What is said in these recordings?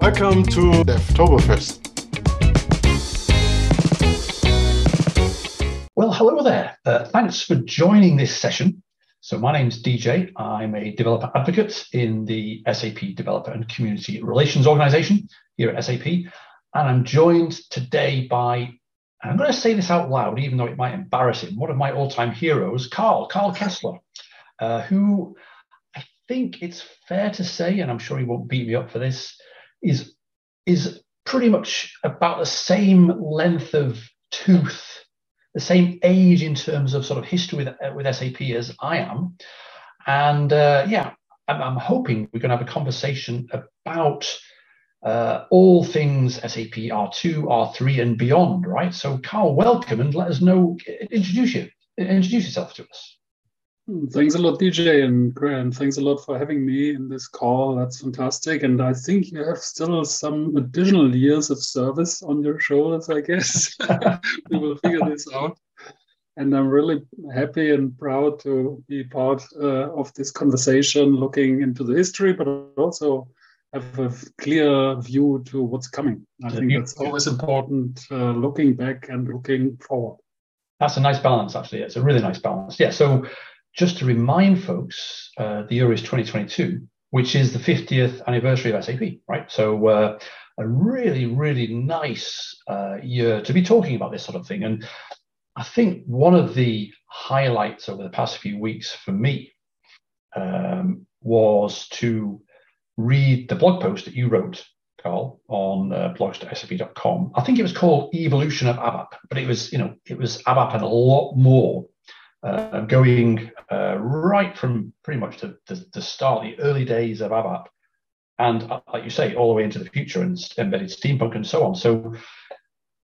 Welcome to Devtoberfest. Well, hello there. Uh, thanks for joining this session. So my name's DJ. I'm a developer advocate in the SAP Developer and Community Relations Organization here at SAP. And I'm joined today by, I'm going to say this out loud, even though it might embarrass him, one of my all-time heroes, Carl, Karl Kessler, uh, who I think it's fair to say, and I'm sure he won't beat me up for this, is, is pretty much about the same length of tooth the same age in terms of sort of history with, uh, with SAP as I am. And uh, yeah, I'm, I'm, hoping we're going to have a conversation about uh, all things SAP R2, R3, and beyond, right? So, Karl, welcome and let us know, introduce you, introduce yourself to us. Thanks a lot, DJ and Grant. Thanks a lot for having me in this call. That's fantastic. And I think you have still some additional years of service on your shoulders, I guess. we will figure this out. And I'm really happy and proud to be part uh, of this conversation, looking into the history, but also have a clear view to what's coming. I think that's always important, uh, looking back and looking forward. That's a nice balance, actually. It's a really nice balance. Yeah. So just to remind folks, uh, the year is 2022, which is the 50th anniversary of SAP, right? So uh, a really, really nice uh, year to be talking about this sort of thing. And I think one of the highlights over the past few weeks for me um, was to read the blog post that you wrote, Karl, on uh, blogs.sap.com. I think it was called Evolution of ABAP, but it was, you know, it was ABAP and a lot more uh, going uh, right from pretty much the, the, the, start, the early days of ABAP, and uh, like you say, all the way into the future and embedded steampunk and so on. So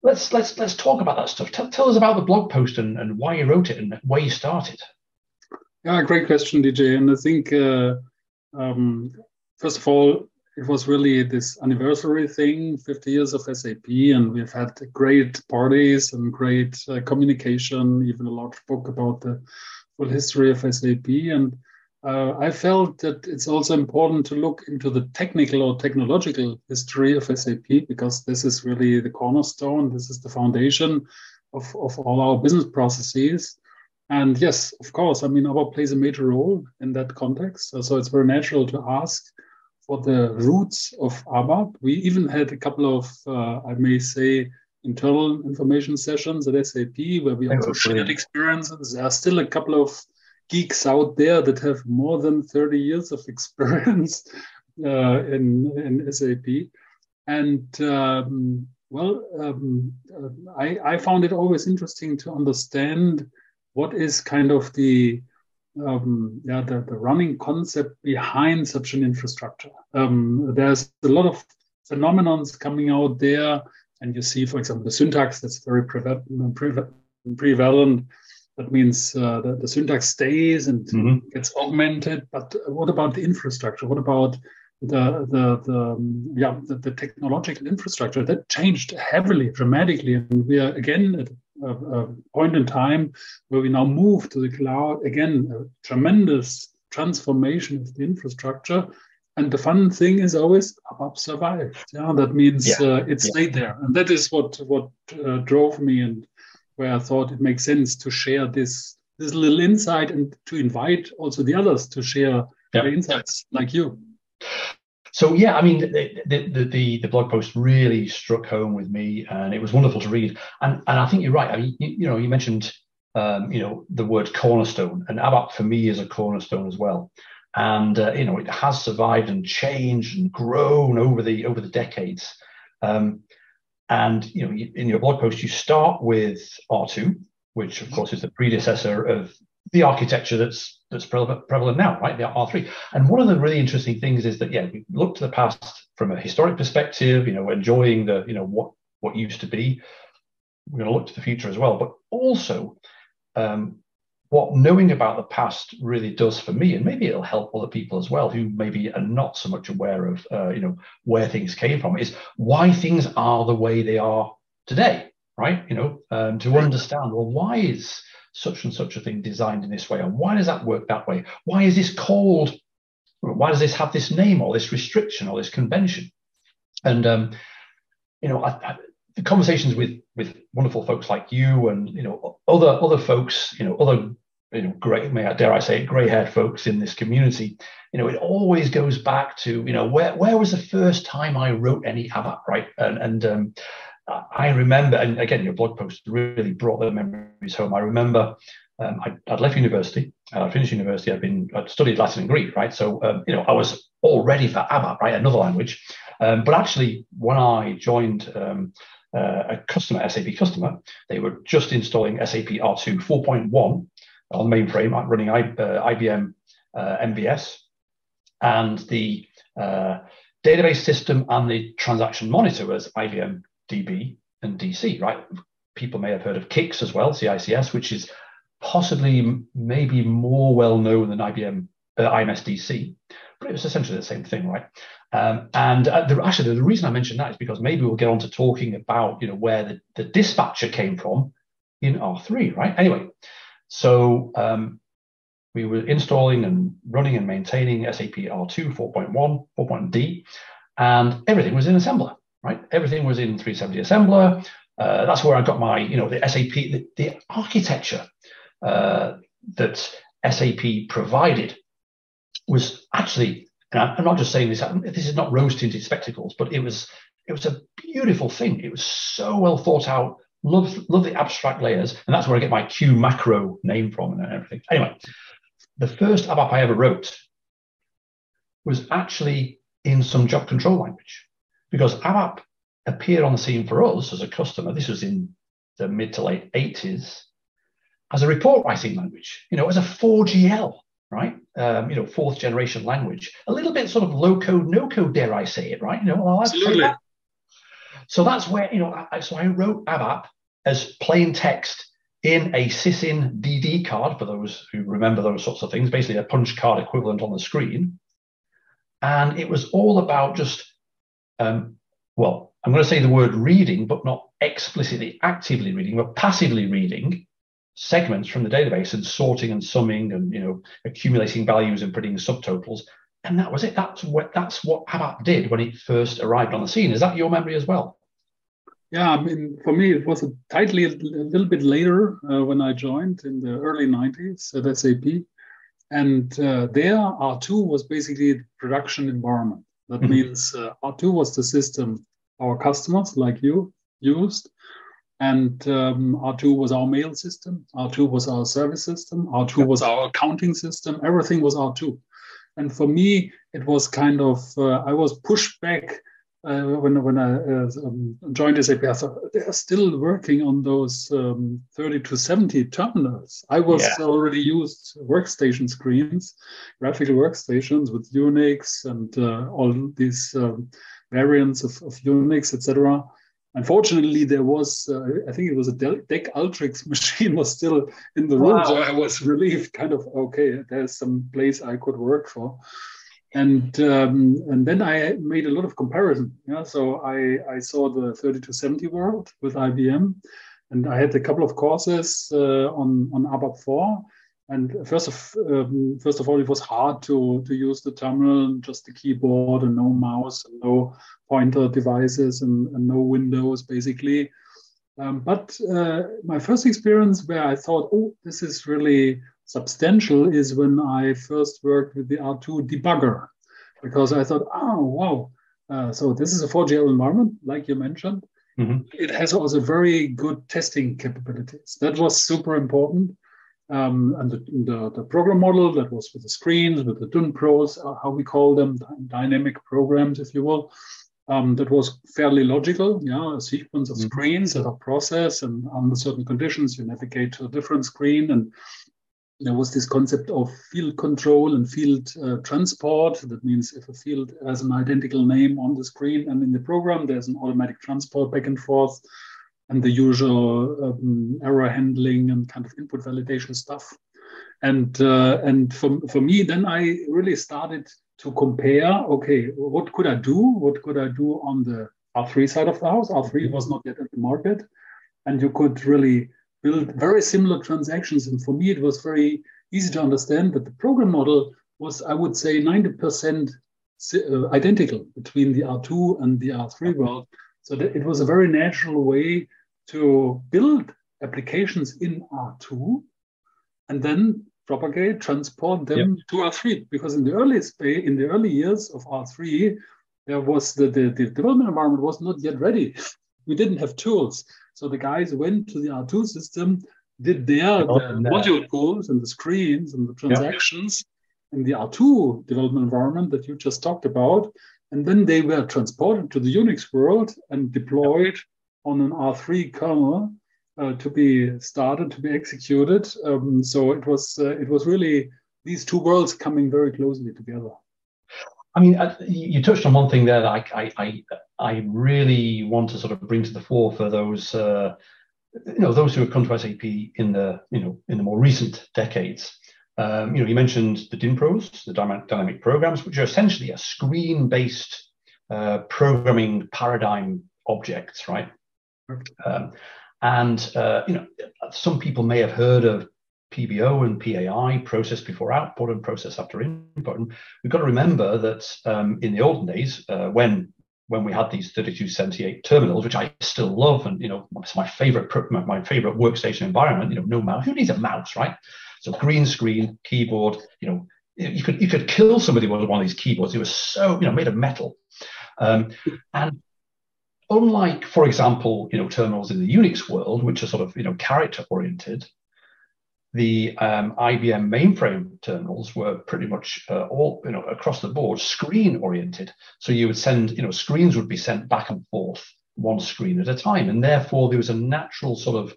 let's let's let's talk about that stuff. Tell, tell us about the blog post and, and why you wrote it and where you started. Yeah, great question, DJ. And I think uh, um, first of all, it was really this anniversary thing 50 years of sap and we've had great parties and great uh, communication even a large book about the full history of sap and uh, i felt that it's also important to look into the technical or technological history of sap because this is really the cornerstone this is the foundation of, of all our business processes. And yes of course i mean ABAP plays a major role in that context. So it's very natural to ask for the roots of ABAP. We even had a couple of, uh, I may say, internal information sessions at SAP where we also shared experiences. There are still a couple of geeks out there that have more than 30 years of experience uh, in, in SAP. And um, well, um, uh, I, I found it always interesting to understand what is kind of the um, yeah, the, the running concept behind such an infrastructure. Um, there's a lot of phenomenons coming out there, and you see, for example, the syntax that's very prevalent. prevalent. That means uh, the, the, syntax stays and mm-hmm. gets augmented. But what about the infrastructure? What about the the the yeah the, the, technological infrastructure that changed heavily, dramatically, and we are again at a, a, point in time where we now move to the cloud. Again, a tremendous transformation of the infrastructure. And the fun thing is always ABAP survived. Yeah, that means yeah. uh, it stayed yeah. there, and that is what what uh, drove me and where I thought it makes sense to share this this little insight and to invite also the others to share yeah. their insights like you. So yeah, I mean, the, the, the, the, blog post really struck home with me, and it was wonderful to read. And and I think you're right. I mean, you, you know, you mentioned um, you know the word cornerstone, and ABAP for me is a cornerstone as well. And uh, you know, it has survived and changed and grown over the over the decades. Um, and you know, in your blog post, you start with R2, which of course is the predecessor of the architecture that's that's prevalent now, right? The R3. And one of the really interesting things is that yeah, we look to the past from a historic perspective, you know, enjoying the you know what what used to be. We're going to look to the future as well, but also um, what knowing about the past really does for me, and maybe it'll help other people as well who maybe are not so much aware of uh, you know where things came from, is why things are the way they are today, right? You know, um, to understand well why is such and such a thing designed in this way? And why does that work that way? Why is this called, why does this have this name or this restriction or this convention? And um, you know, I, I, the conversations with with wonderful folks like you and you know other other folks, you know, other you know, great, may I dare I say, grey-haired folks in this community, you know, it always goes back to, you know, where where was the first time I wrote any ABAP, right? And and um, I remember, and again, your blog post really brought the memories home. I remember um, I, would left university, and I finished university. I'd been I'd studied Latin and Greek, right? So um, you know, I was all ready for ABAP, right? Another language. Um, but actually, when I joined um, uh, a customer, SAP customer, they were just installing SAP R2 4.1 on mainframe, running I, uh, IBM uh, MVS, and the uh, database system and the transaction monitor was IBM DB and DC, right? People may have heard of KICS as well, CICS, which is possibly maybe more well known than IBM uh, IMS DC, but it was essentially the same thing, right? Um, and uh, the, actually, the reason I mentioned that is because maybe we'll get on to talking about you know where the, the dispatcher came from in R3, right? Anyway, so um, we were installing and running and maintaining SAP R2 4.1, 4.D, and everything was in assembler, right? Everything was in 370 assembler. Uh, that's where I got my, you know, the SAP, the, the architecture uh, that SAP provided was actually, and I'm not just saying this, this is not rose tinted spectacles, but it was, it was a beautiful thing. It was so well thought out, love, love the abstract layers. And that's where I get my qmacro name from and everything. Anyway, the first ABAP I ever wrote was actually in some job control language because ABAP appeared on the scene for us as a customer. This was in the mid to late 80s as a report writing language, you know, as a 4GL, right? Um, you know, fourth generation language, a little bit sort of low code, no code, dare I say it, right? You know, well, Absolutely. That. So that's where, you know, I, so I wrote ABAP as plain text in a SysIn DD card, for those who remember those sorts of things, basically a punch card equivalent on the screen. And it was all about just, um, well, I'm going to say the word reading, but not explicitly actively reading, but passively reading segments from the database and sorting and summing and you know accumulating values and putting subtotals. And that was it. That's what that's what ABAP did when it first arrived on the scene. Is that your memory as well? Yeah, I mean, for me, it was a tightly a little bit later uh, when I joined in the early 90s at SAP. And uh, there, R2 was basically the production environment. That mm-hmm. means uh, R2 was the system our customers, like you, used. And um, R2 was our mail system, R2 was our service system, R2 yep. was our accounting system, everything was R2. And for me, it was kind of, uh, I was pushed back uh, when when I uh, um, joined SAP, I thought they are still working on those um, 3270 terminals. I was yeah. already used workstation screens, graphical workstations with Unix and uh, all these um, variants of, of Unix, etc. Unfortunately, there was, uh, I think it was a DEC Ultrix machine was still in the room. Wow. So I was relieved, kind of, okay, there's some place I could work for and um, and then I made a lot of comparison. Yeah, so I I saw the 3270 world with IBM, and I had a couple of courses uh, on on ABAP 4. And first of um, first of all, it was hard to to use the terminal, just the keyboard and no mouse and no pointer devices and, and no windows basically. Um, but uh, my first experience where I thought, oh, this is really substantial is when I first worked with the R2 debugger, because I thought, oh, wow. Uh, so this is a 4GL environment, like you mentioned. Mm-hmm. It has also very good testing capabilities. That was super important. Um, and the, the, the, program model that was with the screens, with the DynPros, uh, how we call them, dynamic programs, if you will, um, that was fairly logical. Yeah, a sequence of mm-hmm. screens that are processed, and under certain conditions, you navigate to a different screen, and there was this concept of field control and field uh, transport. That means if a field has an identical name on the screen and in the program, there's an automatic transport back and forth, and the usual um, error handling and kind of input validation stuff. And uh, and for, for me, then I really started to compare. Okay, what could I do? What could I do on the R3 side of the house? R3 was not yet at the market, and you could really build very similar transactions. And for me, it was very easy to understand that the program model was, I would say, 90% uh, identical between the R2 and the R3 world. So it was a very natural way to build applications in R2 and then propagate, transport them yep. to R3. Because in the early space, in the early years of R3, there was the, the, the development environment was not yet ready. We didn't have tools. So the guys went to the R2 system, did their, their module calls and the screens and the transactions in the R2 development environment that you just talked about. And then they were transported to the Unix world and deployed on an R3 kernel uh, to be started to be executed. Um, so it was uh, it was really these two worlds coming very closely together. I mean, uh, you touched on one thing there that I, I, I, really want to sort of bring to the fore for those, uh, you know, those who have come to SAP in the, you know, in the more recent decades. Um, you know, you mentioned the DynPros, the dynamic programs, which are essentially a screen-based uh, programming paradigm objects, right? Um, and uh, you know, some people may have heard of PBO and PAI, process before output and process after input. And we've got to remember that um, in the olden days, uh, when when we had these 3278 terminals, which I still love, and you know, it's my favorite my, my favorite workstation environment. You know, no mouse. Who needs a mouse, right? So green screen, keyboard. You know, you could you could kill somebody with one of these keyboards. It was so you know made of metal, um, and unlike, for example, you know, terminals in the Unix world, which are sort of you know character oriented, the um, IBM mainframe terminals were pretty much uh, all you know across the board screen oriented. So you would send you know screens would be sent back and forth one screen at a time, and therefore there was a natural sort of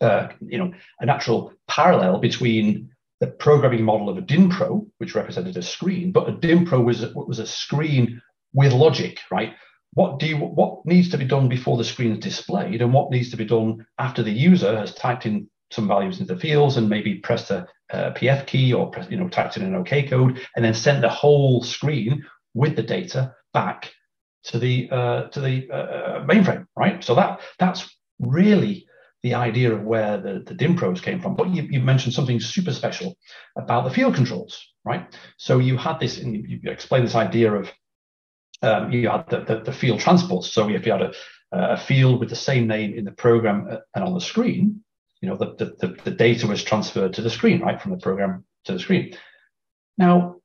uh, you know a natural parallel between the programming model of a DynPro, which represented a screen, but a DynPro was was a screen with logic, right? what do you what needs to be done before the screen is displayed and what needs to be done after the user has typed in some values into the fields and maybe pressed a, a pf key or press, you know typed in an ok code and then sent the whole screen with the data back to the uh, to the uh, uh mainframe right so that that's really the idea of where the, the DynPros came from. But you, you mentioned something super special about the field controls, right? So you had this, and you, you explained this idea of um, you had the, the, the, field transports. So if you had a, a field with the same name in the program uh, and on the screen, you know, the, the, the data was transferred to the screen, right, from the program to the screen. Now,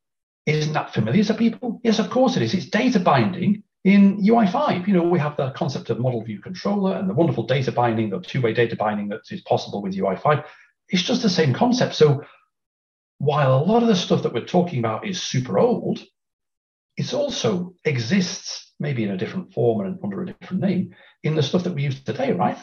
isn't that familiar to people? Yes, of course it is. It's data binding in UI5. You know, we have the concept of model view controller and the wonderful data binding, the two-way data binding that is possible with UI5. It's just the same concept. So while a lot of the stuff that we're talking about is super old, it also exists maybe in a different form and under a different name in the stuff that we use today, right?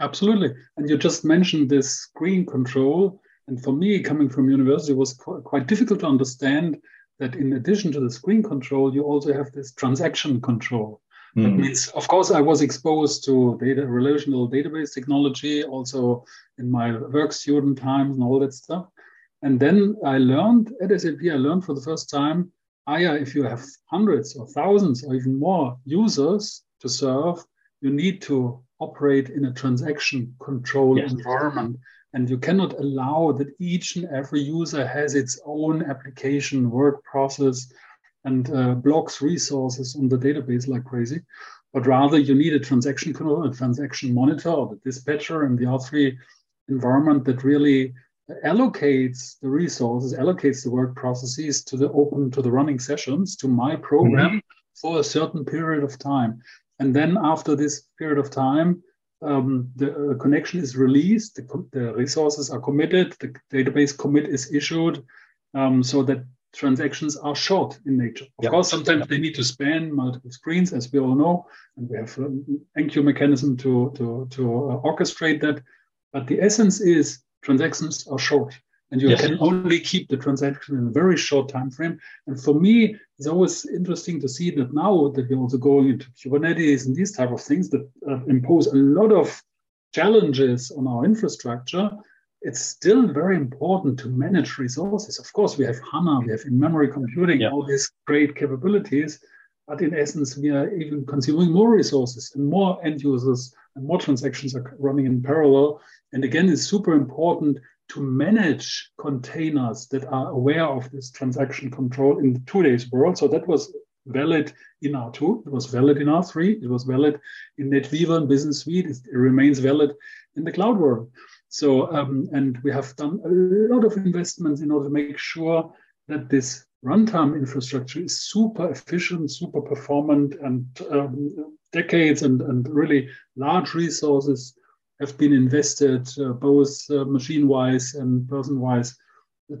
Absolutely. And you just mentioned this screen control. And for me, coming from university, was qu- quite difficult to understand that in addition to the screen control, you also have this transaction control. Mm. That hmm. means, of course, I was exposed to data relational database technology also in my work student times and all that stuff. And then I learned at SAP, I learned for the first time higher, if you have hundreds or thousands or even more users to serve, you need to operate in a transaction control yes. environment. And you cannot allow that each and every user has its own application, work process, and uh, blocks resources on the database like crazy. But rather, you need a transaction control, a transaction monitor, or the dispatcher and the R3 environment that really allocates the resources, allocates the work processes to the open, to the running sessions, to my program mm-hmm. for a certain period of time. And then after this period of time, um, the uh, connection is released, the, the, resources are committed, the database commit is issued, um, so that transactions are short in nature. Of yep. course, sometimes they need to span multiple screens, as we all know, and we have an enqueue mechanism to, to, to uh, orchestrate that. But the essence is transactions are short and you yes. can only keep the transaction in a very short time frame. And for me, it's always interesting to see that now that we're also going into Kubernetes and these type of things that uh, impose a lot of challenges on our infrastructure. It's still very important to manage resources. Of course, we have HANA, we have in-memory computing, yeah. all these great capabilities. But in essence, we are even consuming more resources and more end users and more transactions are running in parallel. And again, it's super important to manage containers that are aware of this transaction control in today's world. So that was valid in R2, it was valid in R3, it was valid in NetWeaver and Business Suite, it remains valid in the cloud world. So, um, and we have done a lot of investments in order to make sure that this runtime infrastructure is super efficient, super performant, and um, decades and, and really large resources have been invested, uh, both uh, machine-wise and person-wise,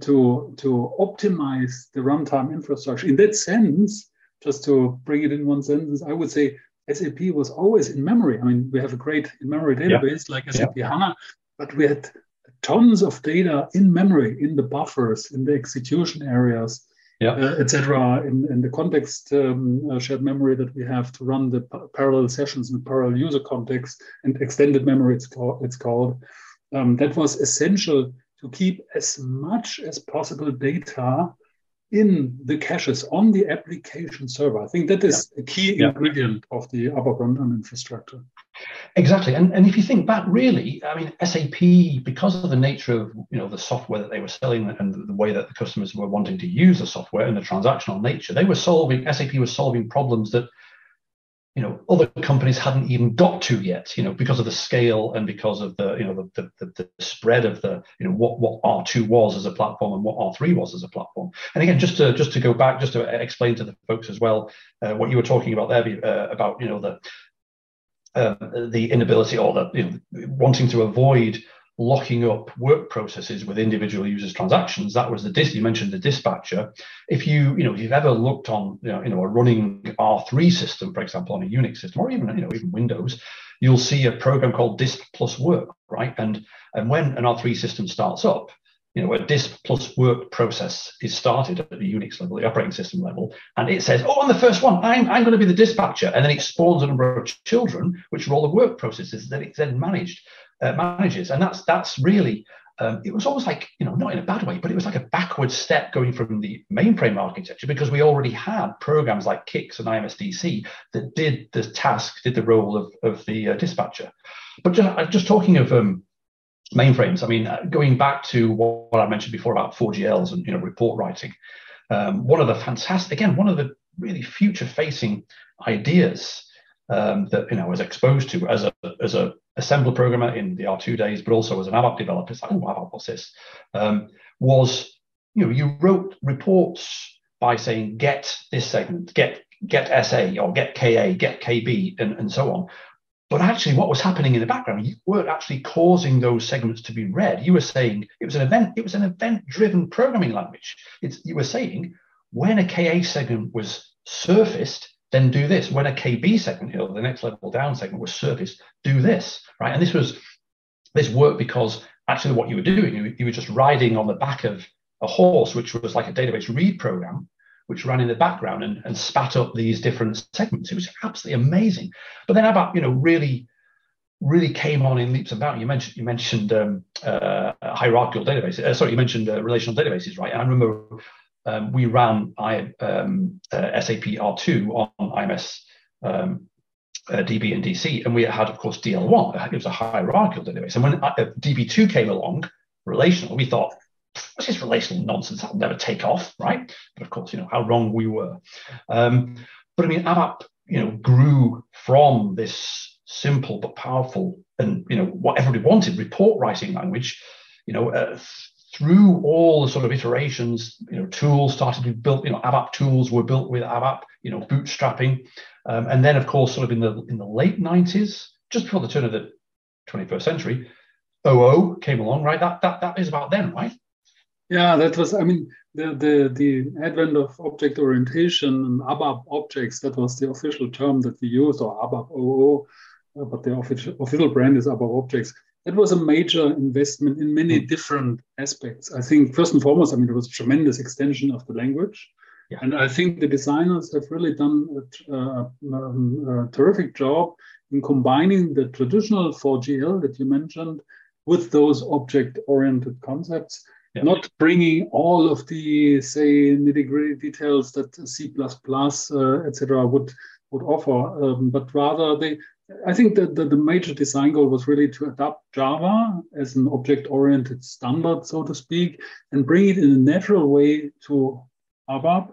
to, to optimize the runtime infrastructure. In that sense, just to bring it in one sentence, I would say SAP was always in memory. I mean, we have a great in-memory database yeah. like SAP yeah. HANA, but we had tons of data in memory, in the buffers, in the execution areas, yeah. uh, etc. In, in the context um, uh, shared memory that we have to run the parallel sessions in parallel user context and extended memory, it's, called. It's called. Um, that was essential to keep as much as possible data in the caches on the application server. I think that is yeah. a key yeah. ingredient of the ABAP runtime infrastructure. Exactly, and and if you think back, really, I mean, SAP because of the nature of you know the software that they were selling and the way that the customers were wanting to use the software and the transactional nature, they were solving SAP was solving problems that you know other companies hadn't even got to yet you know because of the scale and because of the you know the, the, the spread of the you know what what r2 was as a platform and what r3 was as a platform. And again just to just to go back just to explain to the folks as well uh, what you were talking about there uh, about you know the um, the inability or the you know, wanting to avoid locking up work processes with individual users transactions. That was the dis you mentioned the dispatcher. If you you know if you've ever looked on you know, you know a running r3 system for example on a unix system or even you know even windows you'll see a program called disp plus work right? And and when an r3 system starts up you know, a disp plus work process is started at the Unix level, the operating system level, and it says, oh, on the first one, I'm, I'm going to be the dispatcher. And then it spawns a number of children, which are all the work processes that it then managed uh, manages. And that's that's really um, it was almost like you know not in a bad way, but it was like a backward step going from the mainframe architecture because we already had programs like CICS and IMSDC that did the task, did the role of of the uh, dispatcher. But just, uh, just talking of um, mainframes, I mean, uh, going back to what, I mentioned before about 4GLs and you know report writing, um, one of the fantastic again one of the really future facing ideas um, that you know I was exposed to as a as a assembler programmer in the R2 days, but also as an ABAP developer. It's like, oh, ABAP, what's this? Um, was you know you wrote reports by saying get this segment, get get SA or get KA, get KB, and, and so on. But actually, what was happening in the background, you weren't actually causing those segments to be read. You were saying it was an event, it was an event-driven programming language. It's you were saying when a KA segment was surfaced, then do this. When a KB segment, know, the next level down segment was surfaced, do this, right? And this was this worked because actually what you were doing, you, you were just riding on the back of a horse, which was like a database read program, which ran in the background and, and spat up these different segments. It was absolutely amazing. But then about, you know, really, really came on in leaps and bounds. You mentioned you mentioned um, uh, hierarchical databases. Uh, sorry, you mentioned uh, relational databases, right? And I remember um, we ran I, um, uh, SAP R2 on IMS um, uh, DB and DC, and we had, of course, DL1. It was a hierarchical database. And when uh, DB2 came along, relational, we thought, what's this relational nonsense? That'll never take off, right? But of course, you know how wrong we were. Um, but I mean, ABAP, you know, grew from this simple but powerful and you know what everybody wanted report writing language you know uh, through all the sort of iterations, you know, tools started to be built, you know, ABAP tools were built with ABAP, you know, bootstrapping. Um, and then, of course, sort of in the in the late 90s, just before the turn of the 21st century, OO came along, right? That that that is about then, right? Yeah, that was, I mean, the, the, the advent of object orientation and ABAP objects, that was the official term that we used, or ABAP OO, uh, but the official, official brand is ABAP objects that was a major investment in many hmm. different aspects. I think first and foremost, I mean, it was a tremendous extension of the language. Yeah. And I think the designers have really done a, a, a, terrific job in combining the traditional 4GL that you mentioned with those object-oriented concepts, yeah. not bringing all of the, say, nitty-gritty details that C++, uh, etc., would would offer, um, but rather they. I think that the, the major design goal was really to adapt Java as an object-oriented standard, so to speak, and bring it in a natural way to ABAP,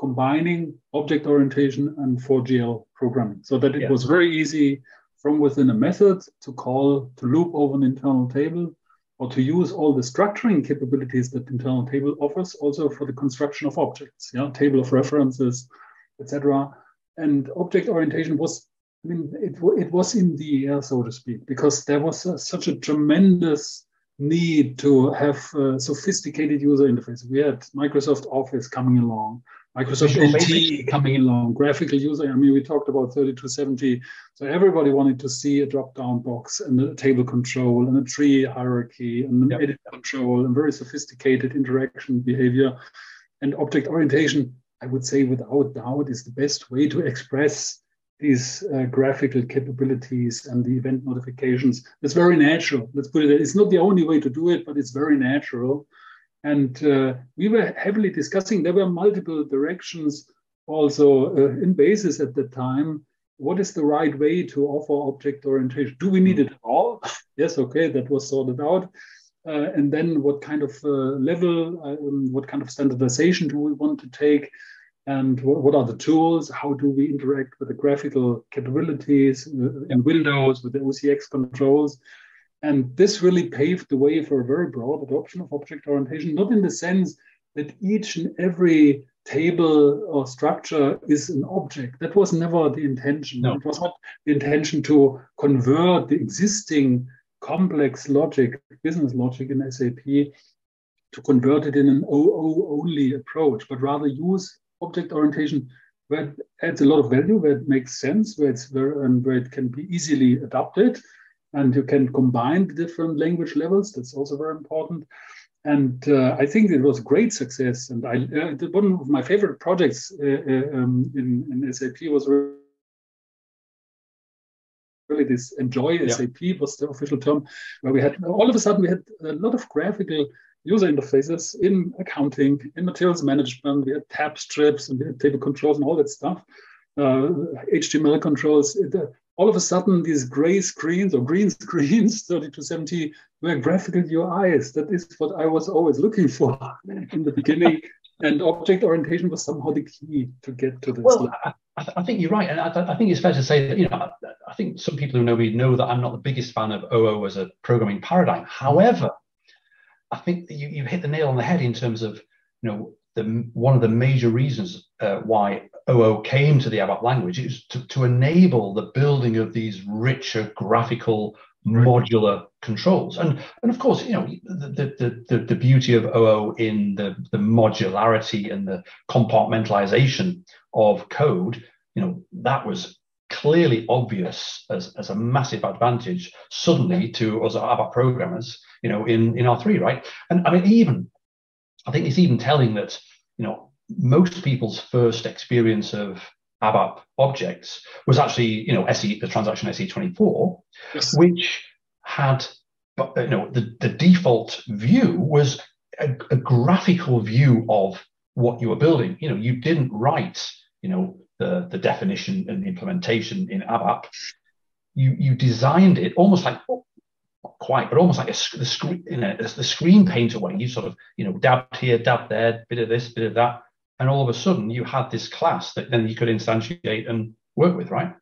combining object orientation and 4GL programming, so that it yeah. was very easy from within a method to call to loop over an internal table or to use all the structuring capabilities that internal table offers also for the construction of objects, yeah, table of references, etc. And object orientation was, I mean, it, it was in the air, so to speak, because there was a, such a tremendous need to have sophisticated user interface. We had Microsoft Office coming along. Microsoft LT coming along, graphical user. I mean, we talked about 3270. So everybody wanted to see a drop-down box and a table control and a tree hierarchy and an yep. edit control and very sophisticated interaction behavior. And object orientation, I would say without doubt, is the best way to express these uh, graphical capabilities and the event notifications. It's very natural. Let's put it. It's not the only way to do it, but it's very natural. And uh, we were heavily discussing, there were multiple directions also uh, in BASIS at the time. What is the right way to offer object orientation? Do we need it at all? yes, okay, that was sorted out. Uh, and then what kind of uh, level, um, what kind of standardization do we want to take? And what, what, are the tools? How do we interact with the graphical capabilities uh, in Windows, with the OCX controls? And this really paved the way for a very broad adoption of object orientation, not in the sense that each and every table or structure is an object. That was never the intention. No. It was not the intention to convert the existing complex logic, business logic in SAP, to convert it in an OO only approach, but rather use object orientation where it adds a lot of value, where it makes sense, where it's very, and where it can be easily adapted, and you can combine the different language levels. That's also very important. And uh, I think it was a great success. And I, uh, one of my favorite projects uh, uh um, in, in, SAP was really this enjoy yeah. SAP was the official term, where we had all of a sudden we had a lot of graphical user interfaces in accounting, in materials management. We had tab strips and we had table controls and all that stuff. Uh, HTML controls. It, uh, all of a sudden these gray screens or green screens 3270 were graphical UIs. That is what I was always looking for in the beginning. and object orientation was somehow the key to get to this. Well, I, I, think you're right, and I, I, think it's fair to say that you know I, think some people who know me know that I'm not the biggest fan of OO as a programming paradigm. However, I think you you hit the nail on the head in terms of you know the one of the major reasons uh, why OO came to the ABAP language is to, to enable the building of these richer graphical right. modular controls. And, and of course, you know, the, the, the, the beauty of OO in the, the modularity and the compartmentalization of code, you know, that was clearly obvious as, as a massive advantage suddenly to us ABAP programmers, you know, in, in R3, right? And I mean, even, I think it's even telling that, you know, most people's first experience of ABAP objects was actually, you know, SE, the transaction SE24, yes. which had, you know, the, the default view was a, a, graphical view of what you were building. You know, you didn't write, you know, the, the definition and the implementation in ABAP. You, you designed it almost like, oh, not quite, but almost like a, the screen, you know, the screen painter way. You sort of, you know, dab here, dabbed there, bit of this, bit of that and all of a sudden you had this class that then you could instantiate and work with, right?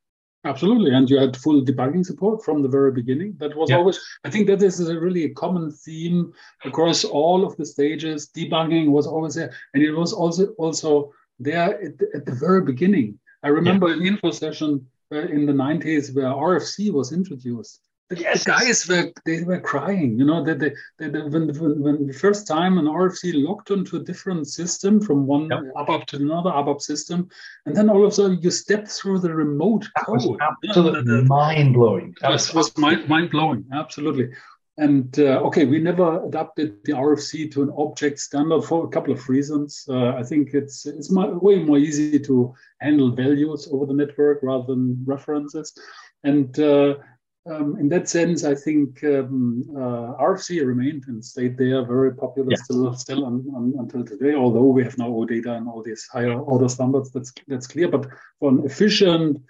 Absolutely, and you had full debugging support from the very beginning. That was yeah. always, I think, that is a really a common theme across all of the stages. Debugging was always there, and it was also also there at the, at the very beginning. I remember yeah. an info session uh, in the 90s where RFC was introduced, yes. the guys were they were crying. You know, that they, they, they, when, when, when the first time an RFC locked onto a different system from one yep. ABAP to another ABAP system, and then all of a sudden you step through the remote that code. absolutely mind blowing. That was, was mind mind blowing. Absolutely. And uh, okay, we never adapted the RFC to an object standard for a couple of reasons. Uh, I think it's it's way more easy to handle values over the network rather than references. And uh, um, in that sense, I think um, uh, RFC remained and stayed there, very popular yeah. still, still on, on, until today. Although we have now OData and all these higher order standards, that's that's clear. But for an efficient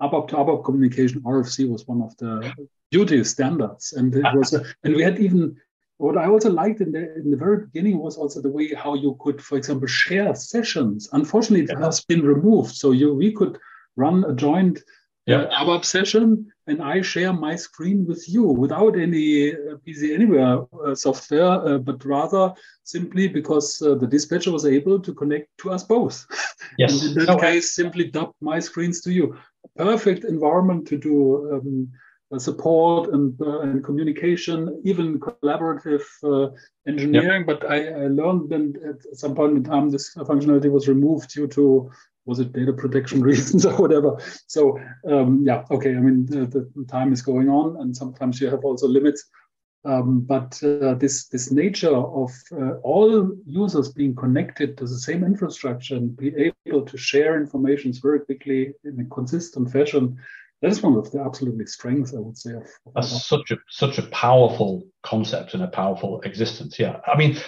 ABAP to ABAP communication, RFC was one of the duty standards, and it was, and we had even what I also liked in the in the very beginning was also the way how you could, for example, share sessions. Unfortunately, it yeah. has been removed, so you we could run a joint yeah. uh, ABAP session and I share my screen with you without any uh, PC Anywhere uh, software, uh, but rather simply because uh, the dispatcher was able to connect to us both. Yes. in that okay. case, simply dub my screens to you. Perfect environment to do um, uh, support and, uh, and communication, even collaborative engineering. Yep. But I, I learned that at some point in time, this functionality was removed due to was it data protection reasons or whatever? So um, yeah okay i mean the, the, time is going on and sometimes you have also limits. Um, but uh, this this nature of uh, all users being connected to the same infrastructure and be able to share information very quickly in a consistent fashion that is one of the absolutely strengths i would say of, of that's such a such a powerful concept and a powerful existence yeah. I mean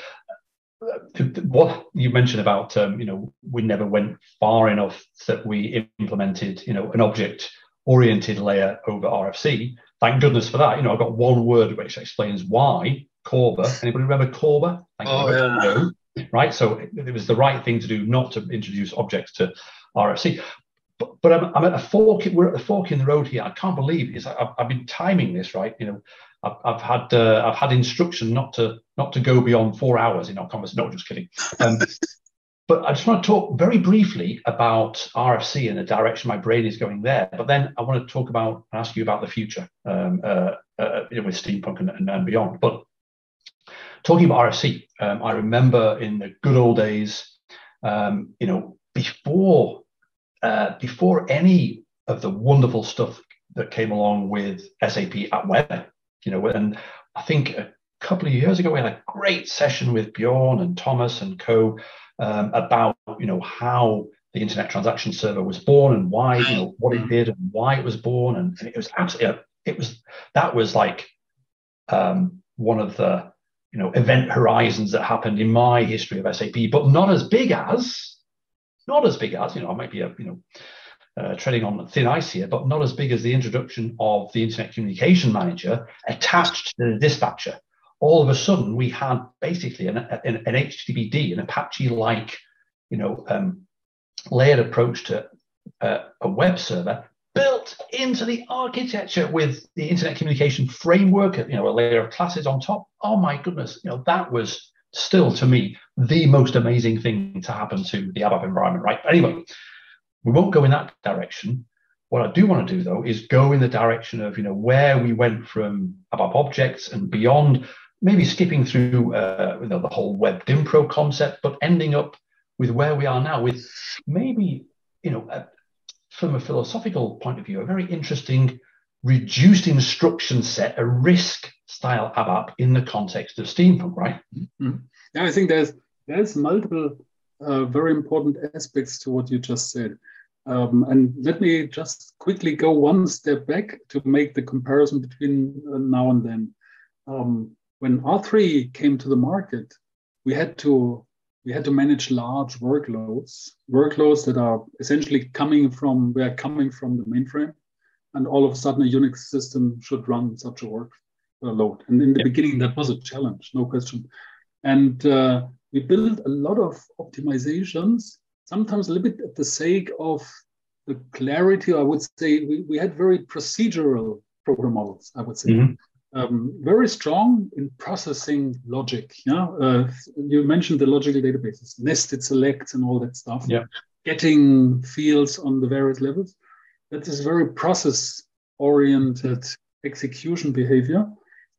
what you mentioned about um, you know we never went far enough that we implemented you know an object oriented layer over RFC. Thank goodness for that. You know, I've got one word which explains why Corba. Anybody remember Corba? Thank oh, yeah. No. Right. So it, it, was the right thing to do not to introduce objects to RFC. But, but I'm, I'm, at a fork. We're at the fork in the road here. I can't believe it. I've, I've been timing this right. You know, I've, I've had uh, I've had instruction not to not to go beyond four hours in our conversation. No, just kidding. Um, but I just want to talk very briefly about RFC and the direction my brain is going there. But then I want to talk about ask you about the future um, uh, uh, with steampunk and, and, and, beyond. But talking about RFC, um, I remember in the good old days, um, you know, before uh, before any of the wonderful stuff that came along with SAP at Web you know, and I think a couple of years ago we had a great session with Bjorn and Thomas and co um, about you know how the internet transaction server was born and why you know what it did and why it was born. And, it was absolutely it was that was like um, one of the you know event horizons that happened in my history of SAP, but not as big as not as big as you know I might be a you know uh, treading on thin ice here, but not as big as the introduction of the Internet Communication Manager attached to the dispatcher. All of a sudden, we had basically an, an, an HTTPD, an Apache-like, you know, um, layered approach to uh, a web server built into the architecture with the Internet Communication Framework, you know, a layer of classes on top. Oh my goodness, you know, that was still to me the most amazing thing to happen to the ABAP environment, right? Anyway, we won't go in that direction. What I do want to do though is go in the direction of you know where we went from ABAP objects and beyond, maybe skipping through uh, you know the whole web DynPro concept, but ending up with where we are now with maybe you know a, from a philosophical point of view a very interesting reduced instruction set, a RISC style ABAP in the context of steampunk, right? Mm-hmm. Yeah, I think there's there's multiple uh, very important aspects to what you just said. Um, and let me just quickly go one step back to make the comparison between uh, now and then. Um, when R3 came to the market, we had to we had to manage large workloads, workloads that are essentially coming from were coming from the mainframe, and all of a sudden a Unix system should run such a workload. And in the yeah. beginning, that was a challenge, no question. And uh, we built a lot of optimizations sometimes a little bit at the sake of the clarity. I would say we, we had very procedural program models, I would say. Mm-hmm. Um, very strong in processing logic. Yeah, uh, you mentioned the logical databases, nested selects, and all that stuff. Yeah, getting fields on the various levels. That is very process-oriented execution behavior,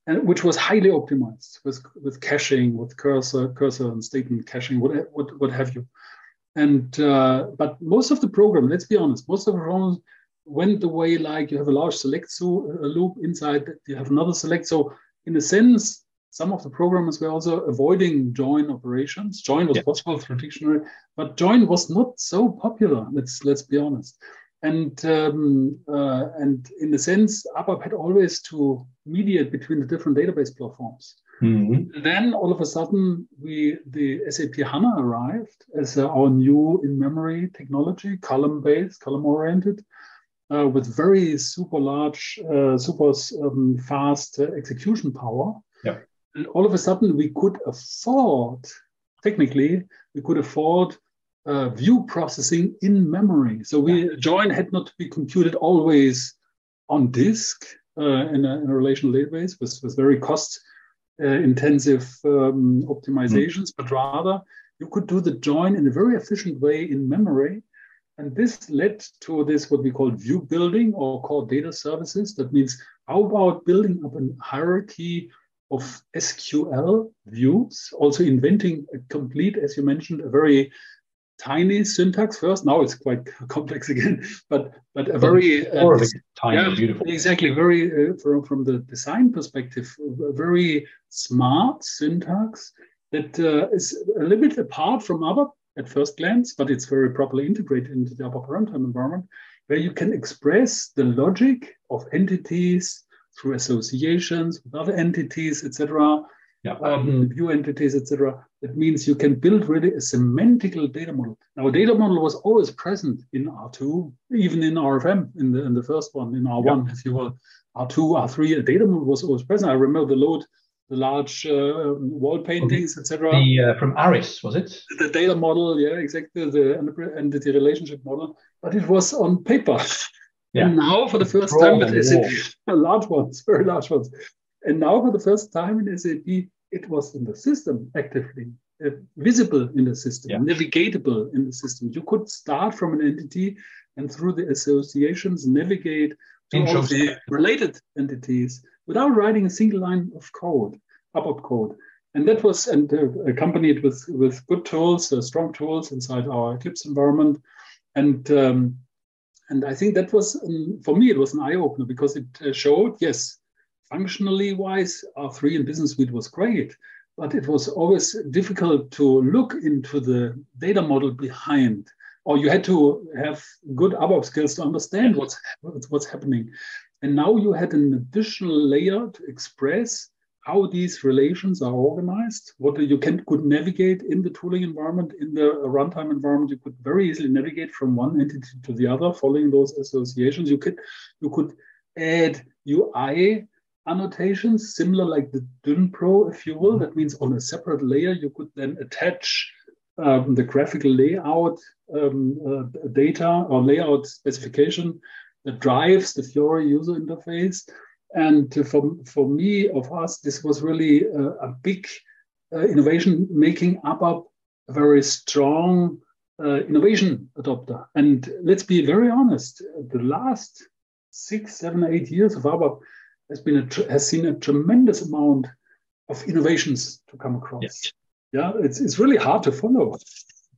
and which was highly optimized with with caching, with cursor, cursor and statement caching, what what what have you. And uh, but most of the program, let's be honest, most of the programs went the way like you have a large select so, a loop inside, you have another select. So in a sense, some of the programmers were also avoiding join operations. Join was yeah. possible through dictionary, but join was not so popular. Let's let's be honest. And um, uh, and in a sense, ABAP had always to mediate between the different database platforms. Mm-hmm. Then all of a sudden, we the SAP HANA arrived as uh, our new in-memory technology, column-based, column-oriented, uh, with very super large, uh, super um, fast uh, execution power. Yeah. And all of a sudden, we could afford, technically, we could afford uh, view processing in memory. So we join had not to be computed always on disk uh, in, a, in, a, relational database with, with very cost intensive um, optimizations, mm. but rather you could do the join in a very efficient way in memory. And this led to this, what we call view building or core data services. That means how about building up a hierarchy of SQL views, also inventing a complete, as you mentioned, a very tiny syntax first. Now it's quite complex again, but but a very uh, tiny, yeah, beautiful. Exactly, very uh, from from the design perspective, very smart syntax that uh, is a little bit apart from ABAP at first glance, but it's very properly integrated into the ABAP runtime environment, where you can express the logic of entities through associations with other entities, etc yeah. um, view entities, etc. That means you can build really a semantical data model. Now, a data model was always present in R2, even in RFM, in the in the first one, in R1, yeah. if you will. R2, R3, a data model was always present. I remember the load, the large uh, wall paintings, etc. Uh, from Aris, was it? The data model, yeah, exactly, the entity relationship model, but it was on paper. Yeah. And now, for the first time, with SAP, large ones, very large ones. And now, for the first time in SAP, it was in the system actively uh, visible in the system, yeah. navigatable in the system. You could start from an entity and through the associations navigate to all the related entities without writing a single line of code, ABAP code. And that was and uh, accompanied with, with good tools, uh, strong tools inside our Eclipse environment. And um, and I think that was, um, for me, it was an eye opener because it uh, showed, yes, functionally wise, R3 and Business Suite was great, but it was always difficult to look into the data model behind, or you had to have good ABAP skills to understand what's, what's happening. And now you had an additional layer to express how these relations are organized, what you can could navigate in the tooling environment, in the runtime environment. You could very easily navigate from one entity to the other, following those associations. You could you could add UI annotations, similar like the DynPro, if you will. That means on a separate layer, you could then attach um, the graphical layout um, uh, data or layout specification that drives the Fiori user interface. And for, for me, of us, this was really a, a big uh, innovation, making ABAP a very strong uh, innovation adopter. And let's be very honest, the last six, seven, eight years of ABAP has been a, has seen a tremendous amount of innovations to come across. Yes. Yeah, it's, it's really hard to follow.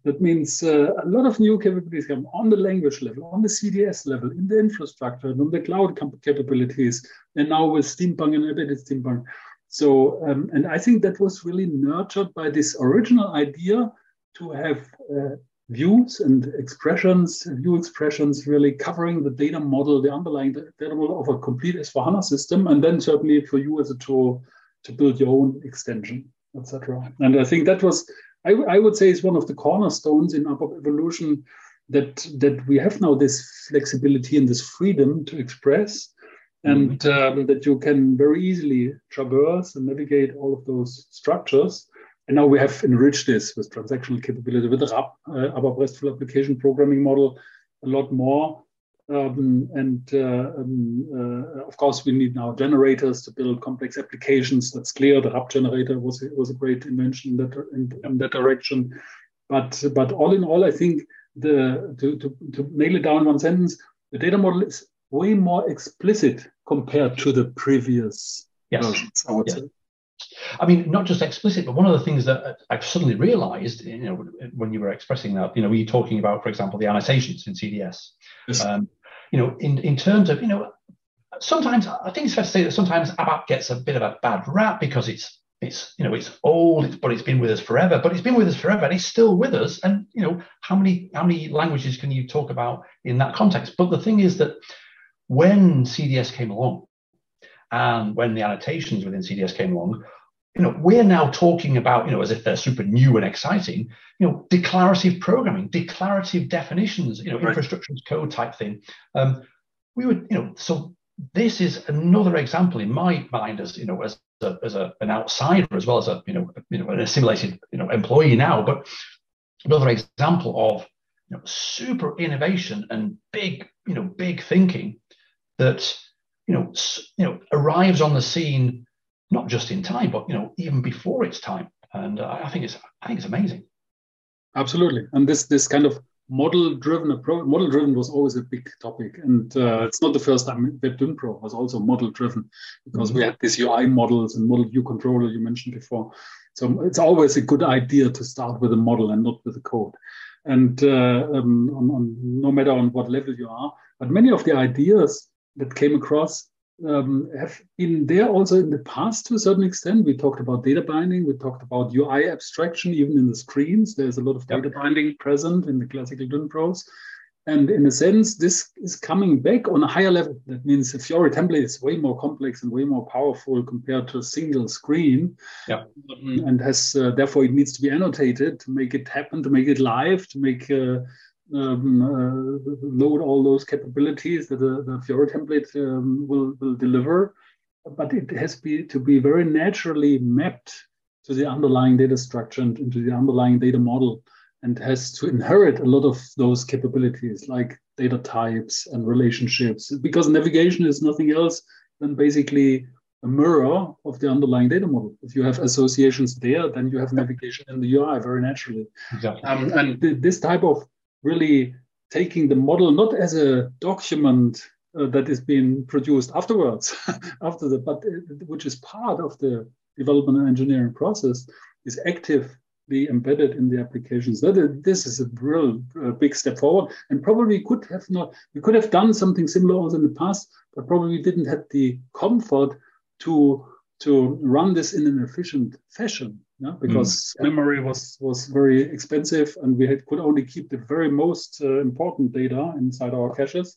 That means uh, a lot of new capabilities come on the language level, on the CDS level, in the infrastructure, and on the cloud capabilities, and now with Steampunk and embedded Steampunk. So, um, and I think that was really nurtured by this original idea to have uh, views and expressions, view expressions, really covering the data model, the underlying data model of a complete S4HANA system, and then certainly for you as a tool to build your own extension, etc. And I think that was, I, I would say, is one of the cornerstones in ABAP evolution that that we have now this flexibility and this freedom to express. And mm-hmm. um, that you can very easily traverse and navigate all of those structures and now we have enriched this with transactional capability with the RAP, uh, ABAP RESTful Application Programming Model, a lot more. Um, and uh, um, uh, of course, we need now generators to build complex applications. That's clear. The RAP generator was was a great invention in that in, in that direction. But but all in all, I think the to, to, to nail it down in one sentence, the data model is way more explicit compared to the previous yes. versions. I would say. I mean, not just explicit, but one of the things that I've suddenly realized, you know, when you were expressing that, you know, were you talking about, for example, the annotations in CDS? Yes. Um, you know, in, in terms of, you know, sometimes I think it's fair to say that sometimes ABAP gets a bit of a bad rap because it's it's you know it's old, but it's been with us forever. But it's been with us forever, and it's still with us. And you know how many how many languages can you talk about in that context? But the thing is that when CDS came along, and when the annotations within CDS came along, you know we're now talking about you know as if they're super new and exciting. You know declarative programming, declarative definitions, you know right. infrastructure as code type thing. Um, we would you know so this is another example in my mind as you know as a, as a, an outsider as well as a you know you know an assimilated you know employee now, but another example of you know, super innovation and big you know big thinking that you know you know arrives on the scene not just in time but you know even before its time. And uh, I think it's I think it's amazing. Absolutely, and this this kind of model driven approach model driven was always a big topic. And uh, it's not the first time WebDynPro was also model driven because mm-hmm. we had these ui models and model view controller you mentioned before. So it's always a good idea to start with a model and not with a code. And uh, um, on, on, no matter on what level you are but many of the ideas that came across um, have been there also in the past to a certain extent. We talked about data binding, we talked about UI abstraction, even in the screens. There's a lot of data binding present in the classical DynPros. And in a sense, this is coming back on a higher level. That means the Fiori template is way more complex and way more powerful compared to a single screen. Yep. Um, and has uh, therefore it needs to be annotated to make it happen, to make it live, to make uh, um, uh, load all those capabilities that the, the Fiori template um, will, will deliver, but it has be, to be very naturally mapped to the underlying data structure and into the underlying data model and has to inherit a lot of those capabilities like data types and relationships because navigation is nothing else than basically a mirror of the underlying data model. If you have associations there, then you have navigation in the UI very naturally. Exactly. Um, and th- this type of really taking the model not as a document uh, that is being produced afterwards, after the, but uh, which is part of the development and engineering process, is actively embedded in the applications. That is, this is a real uh, big step forward, and probably could have not. We could have done something similar also in the past, but probably didn't have the comfort to to run this in an efficient fashion yeah, because mm. memory was was very expensive and we had, could only keep the very most uh, important data inside our caches.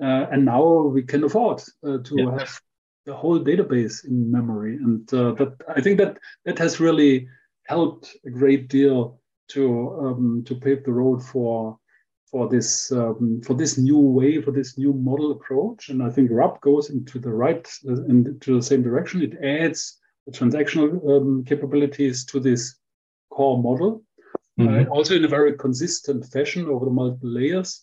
Uh, and now we can afford uh, to yeah. have the whole database in memory, and uh, that I think that that has really helped a great deal to um, to pave the road for for this um, for this new way for this new model approach. And I think RAP goes into the right uh, into the same direction. It adds transactional um, capabilities to this core model, mm-hmm. uh, also in a very consistent fashion over the multiple layers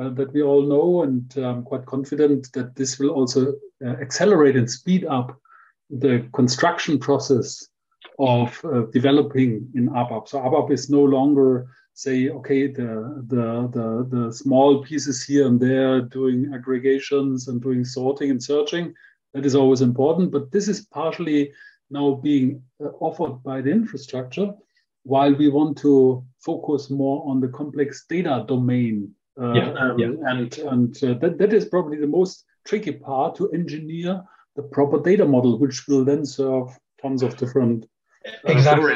uh, that we all know. And I'm quite confident that this will also uh, accelerate and speed up the construction process of uh, developing in ABAP. So ABAP is no longer say, okay, the, the, the, the small pieces here and there doing aggregations and doing sorting and searching. That is always important, but this is partially now being uh, offered by the infrastructure, while we want to focus more on the complex data domain. Uh, yeah, um, yeah. And, and uh, that, that is probably the most tricky part to engineer the proper data model, which will then serve tons of different uh, exactly.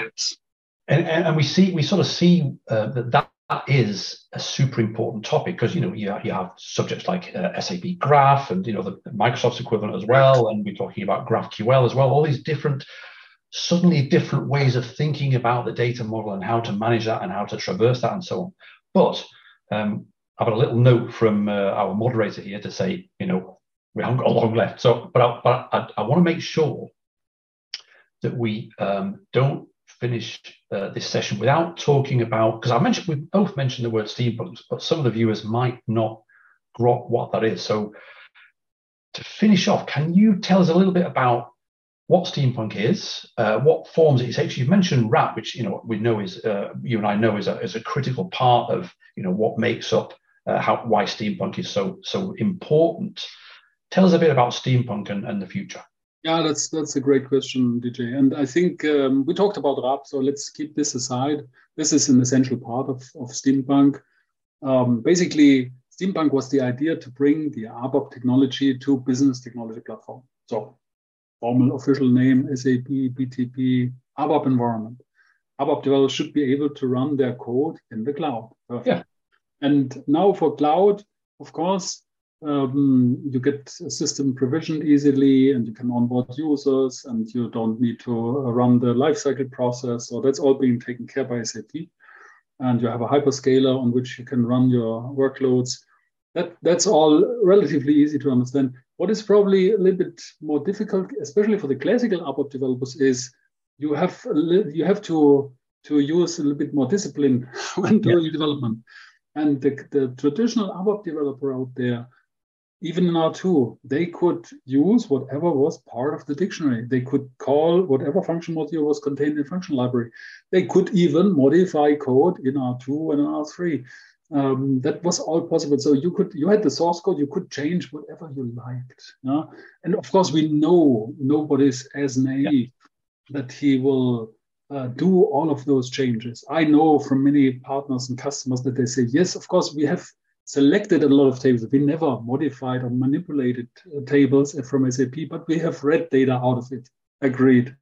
And, and, and, we see we sort of see uh, that that is a super important topic because you know you, you have subjects like uh, SAP Graph and you know the Microsoft's equivalent as well, and we're talking about GraphQL as well. All these different, suddenly different ways of thinking about the data model and how to manage that and how to traverse that and so on. But um, I've got a little note from uh, our moderator here to say, you know, we haven't got a long left. So, but I, but I, I want to make sure that we um, don't finish uh, this session without talking about because I mentioned we both mentioned the word steampunk, but some of the viewers might not grok what that is. So to finish off, can you tell us a little bit about what steampunk is, uh, what forms it takes? You've mentioned RAP, which you know we know is uh, you and I know is a, is a critical part of you know what makes up uh, how why steampunk is so so important. Tell us a bit about steampunk and, and the future. Yeah, that's that's a great question, DJ. And I think um, we talked about RAP, so let's keep this aside. This is an essential part of, of Steampunk. Um, basically, Steampunk was the idea to bring the ABAP technology to business technology platform. So formal official name, SAP BTP ABAP environment. ABAP developers should be able to run their code in the cloud. Perfect. Yeah. And now for cloud, of course, um, you get a system provisioned easily and you can onboard users and you don't need to run the lifecycle process. So that's all being taken care by SAP. And you have a hyperscaler on which you can run your workloads. That, that's all relatively easy to understand. What is probably a little bit more difficult, especially for the classical ABAP developers, is you have you have to to use a little bit more discipline when doing yeah. development. And the, the traditional ABAP developer out there, even in R2, they could use whatever was part of the dictionary. They could call whatever function module was contained in function library. They could even modify code in R2 and in R3. Um, that was all possible. So you could you had the source code, you could change whatever you liked. Yeah? And of course, we know nobody's as naive that he will uh, do all of those changes. I know from many partners and customers that they say, yes, of course, we have selected a lot of tables. We never modified or manipulated uh, tables from SAP, but we have read data out of it. Agreed.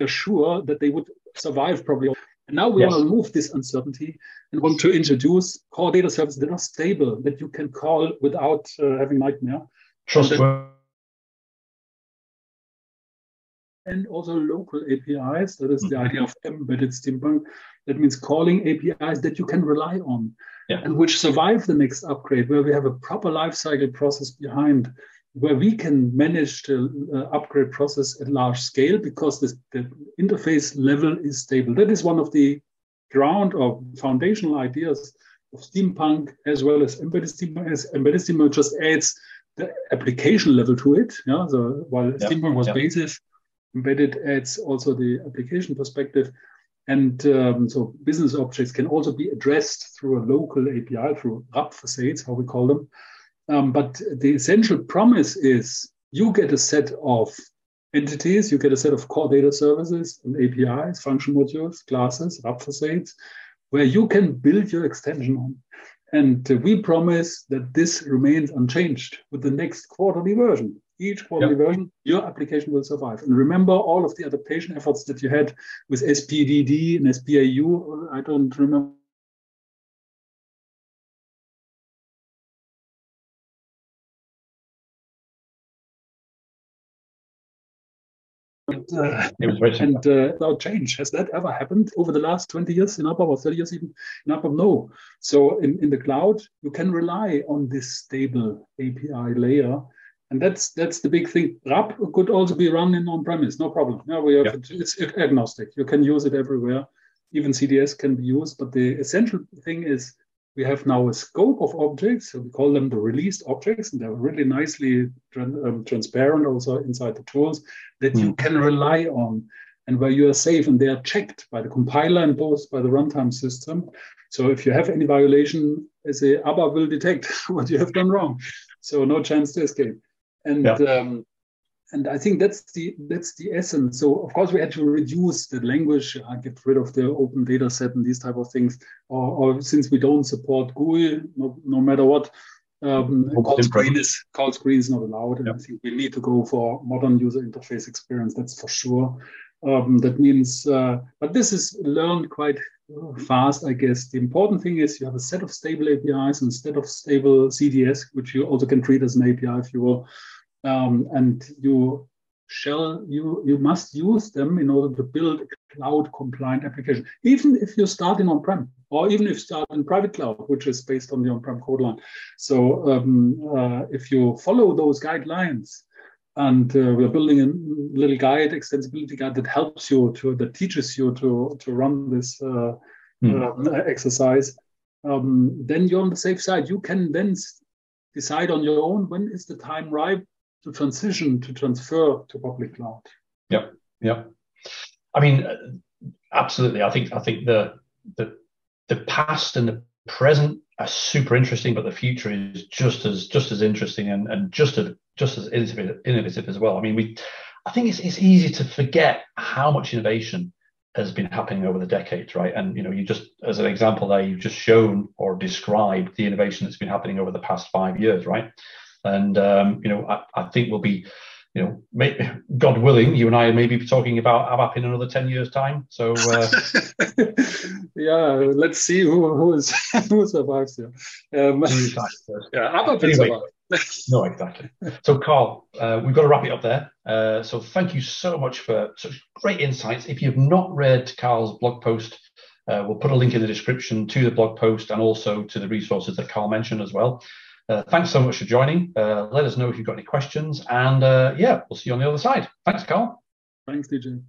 Are sure that they would survive probably and now we yes. want to remove this uncertainty and want to introduce core data services that are stable, that you can call without uh, having nightmare. Trustworthy. And also local APIs. That is the mm-hmm. idea of embedded steampunk. That means calling APIs that you can rely on yeah. and which survive the next upgrade, where we have a proper lifecycle process behind where we can manage the uh, upgrade process at large scale because this, the interface level is stable. That is one of the ground or foundational ideas of steampunk as well as embedded steampunk. As embedded steampunk just adds the application level to it. Yeah, so while yep. steampunk was yep. basis, embedded adds also the application perspective. And um, so business objects can also be addressed through a local API, through RAP facades, how we call them. Um, but the essential promise is you get a set of entities, you get a set of core data services and APIs, function modules, classes, RAP facades, where you can build your extension on. And uh, we promise that this remains unchanged with the next quarterly version. Each quarterly yep. version, your application will survive. And remember all of the adaptation efforts that you had with SPDD and SPAU. I don't remember uh, and uh, without change. Has that ever happened over the last 20 years in ABAP or 30 years even in ABAP? No. So in, in the cloud, you can rely on this stable API layer. And that's that's the big thing. RAP could also be run in on-premise, no problem. Yeah, we have, yeah. It's agnostic. You can use it everywhere. Even CDS can be used. But the essential thing is we have now a scope of objects. So we call them the released objects, and they're really nicely um, transparent also inside the tools that mm. you hmm. can rely on and where you are safe and they are checked by the compiler and both by the runtime system. So if you have any violation, as a ABAP will detect what you have done wrong. So no chance to escape. And yeah. um, and I think that's the that's the essence. So of course we had to reduce the language, uh, get rid of the open data set and these type of things. Or, or since we don't support GUI, no, no matter what, um, call screen is call screen is not allowed. And I think we need to go for modern user interface experience. That's for sure. Um, that means, uh, but this is learned quite fast, I guess. The important thing is you have a set of stable APIs instead of stable CDS, which you also can treat as an API if you will um, and you shall you you must use them in order to build a cloud compliant application even if you start in on-prem or even if you start in private cloud which is based on the on-prem code line so um, uh, if you follow those guidelines and uh, we're building a little guide extensibility guide that helps you to that teaches you to to run this uh, mm. exercise um, then you're on the safe side you can then decide on your own when is the time ripe to transition to transfer to public cloud. Yeah, yeah. I mean, absolutely. I think I think the the the past and the present are super interesting, but the future is just as just as interesting and, and just as just as innovative, as well. I mean, we I think it's it's easy to forget how much innovation has been happening over the decades, right? And you know, you just as an example there, you've just shown or described the innovation that's been happening over the past five years, right? And um, you know, I, I think we'll be you know, may, God willing, you and I may be talking about ABAP in another 10 years' time. So, uh, yeah, let's see who, who, is, who survives here. Um, yeah, ABAP anyway, no, exactly. So, Karl, uh, we've got to wrap it up there. Uh, so, thank you so much for such great insights. If you've not read Karl's blog post, uh, we'll put a link in the description to the blog post and also to the resources that Karl mentioned as well. Uh, thanks so much for joining. Uh, let us know if you've got any questions. And uh, yeah, we'll see you on the other side. Thanks, Karl. Thanks, DJ.